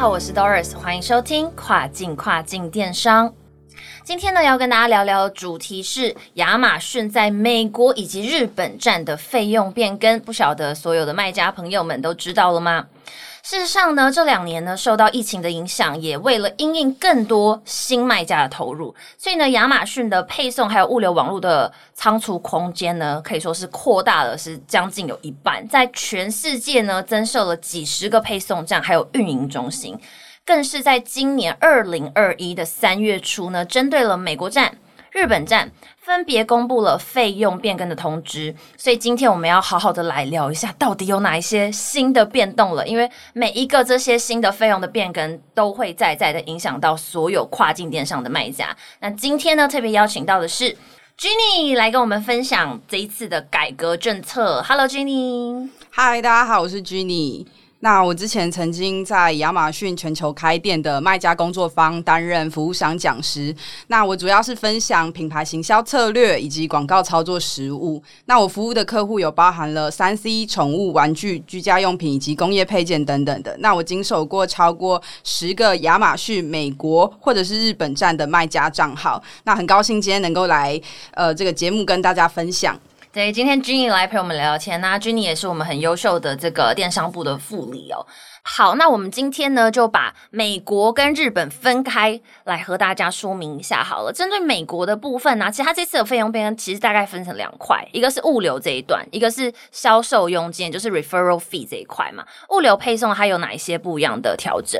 好，我是 Doris，欢迎收听跨境跨境电商。今天呢，要跟大家聊聊的主题是亚马逊在美国以及日本站的费用变更，不晓得所有的卖家朋友们都知道了吗？事实上呢，这两年呢，受到疫情的影响，也为了因应更多新卖家的投入，所以呢，亚马逊的配送还有物流网络的仓储空间呢，可以说是扩大了，是将近有一半，在全世界呢，增设了几十个配送站，还有运营中心，更是在今年二零二一的三月初呢，针对了美国站、日本站。分别公布了费用变更的通知，所以今天我们要好好的来聊一下，到底有哪一些新的变动了。因为每一个这些新的费用的变更，都会在在的影响到所有跨境电商的卖家。那今天呢，特别邀请到的是 Jenny 来跟我们分享这一次的改革政策。Hello，Jenny。嗨，大家好，我是 Jenny。那我之前曾经在亚马逊全球开店的卖家工作坊担任服务商讲师。那我主要是分享品牌行销策略以及广告操作实务。那我服务的客户有包含了三 C、宠物、玩具、居家用品以及工业配件等等的。那我经手过超过十个亚马逊美国或者是日本站的卖家账号。那很高兴今天能够来呃这个节目跟大家分享。对，今天 Jenny 来陪我们聊聊天那 Jenny 也是我们很优秀的这个电商部的副理哦。好，那我们今天呢就把美国跟日本分开来和大家说明一下好了。针对美国的部分呢，其实它这次的费用变更其实大概分成两块，一个是物流这一段，一个是销售佣金，就是 referral fee 这一块嘛。物流配送它有哪一些不一样的调整？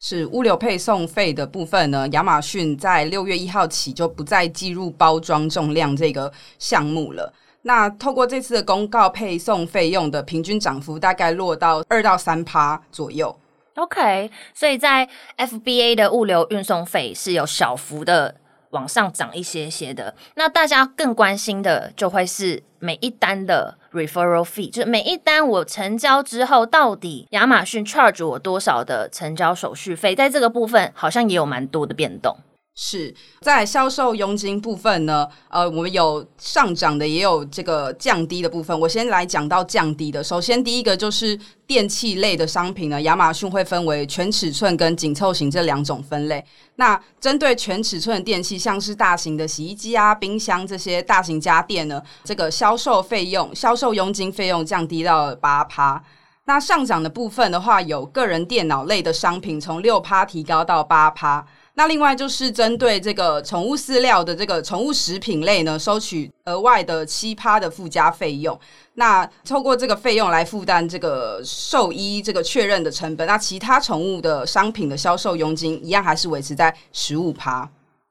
是物流配送费的部分呢？亚马逊在六月一号起就不再计入包装重量这个项目了。那透过这次的公告，配送费用的平均涨幅大概落到二到三趴左右。OK，所以在 FBA 的物流运送费是有小幅的往上涨一些些的。那大家更关心的就会是每一单的 referral fee，就是每一单我成交之后，到底亚马逊 charge 我多少的成交手续费？在这个部分好像也有蛮多的变动。是在销售佣金部分呢？呃，我们有上涨的，也有这个降低的部分。我先来讲到降低的。首先，第一个就是电器类的商品呢，亚马逊会分为全尺寸跟紧凑型这两种分类。那针对全尺寸的电器，像是大型的洗衣机啊、冰箱这些大型家电呢，这个销售费用、销售佣金费用降低到八趴。那上涨的部分的话，有个人电脑类的商品从六趴提高到八趴。那另外就是针对这个宠物饲料的这个宠物食品类呢，收取额外的七趴的附加费用。那透过这个费用来负担这个兽医这个确认的成本。那其他宠物的商品的销售佣金一样还是维持在十五趴。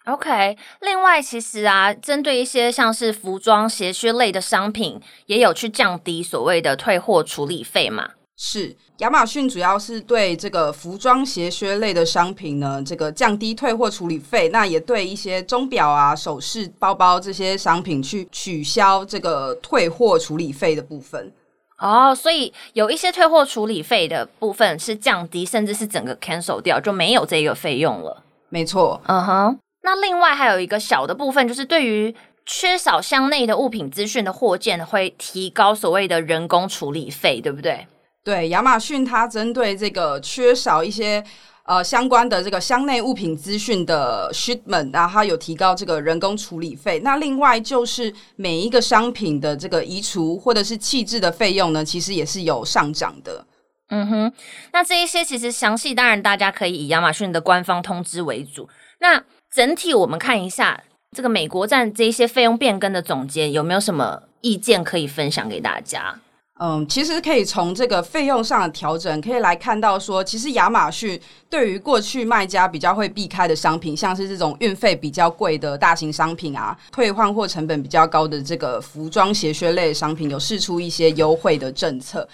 OK。另外，其实啊，针对一些像是服装鞋靴类的商品，也有去降低所谓的退货处理费嘛。是亚马逊主要是对这个服装鞋靴类的商品呢，这个降低退货处理费，那也对一些钟表啊、首饰、包包这些商品去取消这个退货处理费的部分。哦，所以有一些退货处理费的部分是降低，甚至是整个 cancel 掉，就没有这个费用了。没错，嗯哼。那另外还有一个小的部分，就是对于缺少箱内的物品资讯的货件，会提高所谓的人工处理费，对不对？对亚马逊，它针对这个缺少一些呃相关的这个箱内物品资讯的 shipment，然后它有提高这个人工处理费。那另外就是每一个商品的这个移除或者是弃置的费用呢，其实也是有上涨的。嗯哼，那这一些其实详细，当然大家可以以亚马逊的官方通知为主。那整体我们看一下这个美国站这一些费用变更的总结，有没有什么意见可以分享给大家？嗯，其实可以从这个费用上的调整，可以来看到说，其实亚马逊对于过去卖家比较会避开的商品，像是这种运费比较贵的大型商品啊，退换货成本比较高的这个服装鞋靴类商品，有试出一些优惠的政策。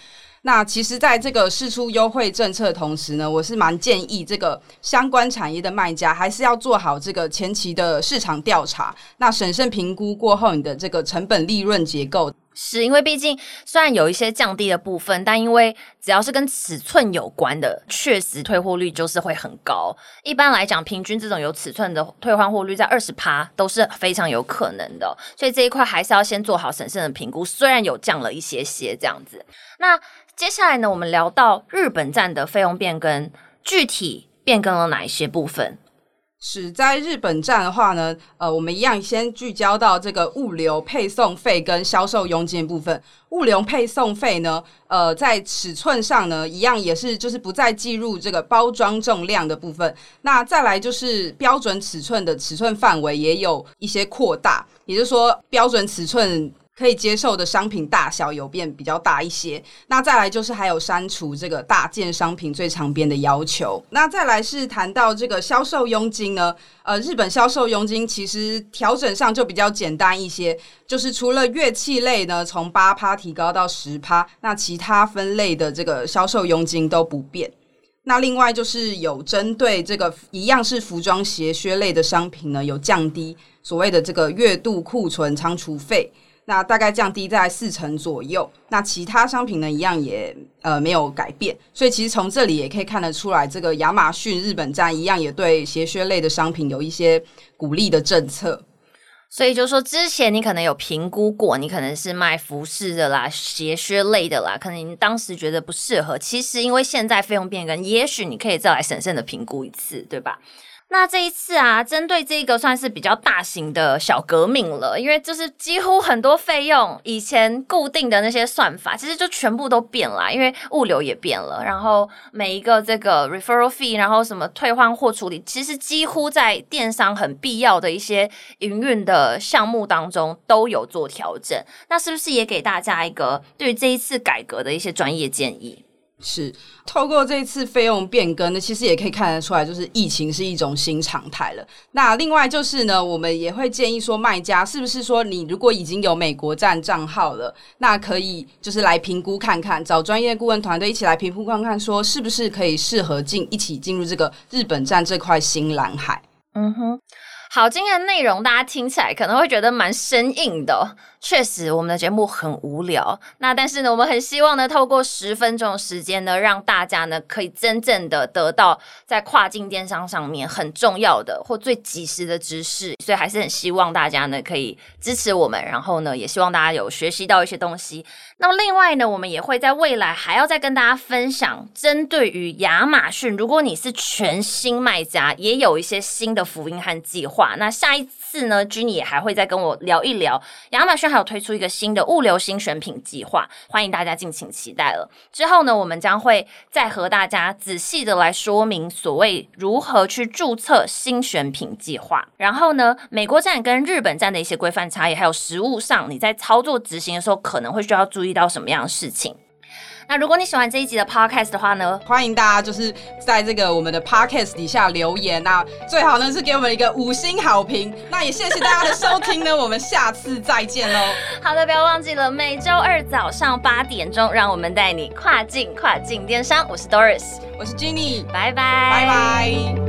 那其实，在这个试出优惠政策的同时呢，我是蛮建议这个相关产业的卖家还是要做好这个前期的市场调查，那审慎评估过后，你的这个成本利润结构。是因为毕竟虽然有一些降低的部分，但因为只要是跟尺寸有关的，确实退货率就是会很高。一般来讲，平均这种有尺寸的退换货率在二十趴都是非常有可能的。所以这一块还是要先做好审慎的评估。虽然有降了一些些这样子，那接下来呢，我们聊到日本站的费用变更，具体变更了哪一些部分？是在日本站的话呢，呃，我们一样先聚焦到这个物流配送费跟销售佣金部分。物流配送费呢，呃，在尺寸上呢，一样也是就是不再计入这个包装重量的部分。那再来就是标准尺寸的尺寸范围也有一些扩大，也就是说标准尺寸。可以接受的商品大小有变比较大一些，那再来就是还有删除这个大件商品最长边的要求。那再来是谈到这个销售佣金呢，呃，日本销售佣金其实调整上就比较简单一些，就是除了乐器类呢从八趴提高到十趴，那其他分类的这个销售佣金都不变。那另外就是有针对这个一样是服装鞋靴类的商品呢，有降低所谓的这个月度库存仓储费。那大概降低在四成左右，那其他商品呢，一样也呃没有改变，所以其实从这里也可以看得出来，这个亚马逊日本站一样也对鞋靴类的商品有一些鼓励的政策。所以就说之前你可能有评估过，你可能是卖服饰的啦、鞋靴类的啦，可能你当时觉得不适合，其实因为现在费用变更，也许你可以再来审慎的评估一次，对吧？那这一次啊，针对这个算是比较大型的小革命了，因为就是几乎很多费用以前固定的那些算法，其实就全部都变了，因为物流也变了，然后每一个这个 referral fee，然后什么退换货处理，其实几乎在电商很必要的一些营运的项目当中都有做调整。那是不是也给大家一个对于这一次改革的一些专业建议？是透过这次费用变更呢，其实也可以看得出来，就是疫情是一种新常态了。那另外就是呢，我们也会建议说，卖家是不是说你如果已经有美国站账号了，那可以就是来评估看看，找专业顾问团队一起来评估看看，说是不是可以适合进一起进入这个日本站这块新蓝海。嗯哼。好，今天的内容大家听起来可能会觉得蛮生硬的。确实，我们的节目很无聊。那但是呢，我们很希望呢，透过十分钟的时间呢，让大家呢可以真正的得到在跨境电商上面很重要的或最及时的知识。所以还是很希望大家呢可以支持我们，然后呢也希望大家有学习到一些东西。那么另外呢，我们也会在未来还要再跟大家分享，针对于亚马逊，如果你是全新卖家，也有一些新的福音和计划。那下一次呢，Jenny 也还会再跟我聊一聊亚马逊还有推出一个新的物流新选品计划，欢迎大家敬请期待了。之后呢，我们将会再和大家仔细的来说明所谓如何去注册新选品计划，然后呢，美国站跟日本站的一些规范差异，还有实物上你在操作执行的时候可能会需要注意到什么样的事情。那如果你喜欢这一集的 podcast 的话呢，欢迎大家就是在这个我们的 podcast 底下留言，那最好呢是给我们一个五星好评。那也谢谢大家的收听呢，我们下次再见喽。好的，不要忘记了每周二早上八点钟，让我们带你跨境跨境电商。我是 Doris，我是 Jenny，拜拜，拜拜。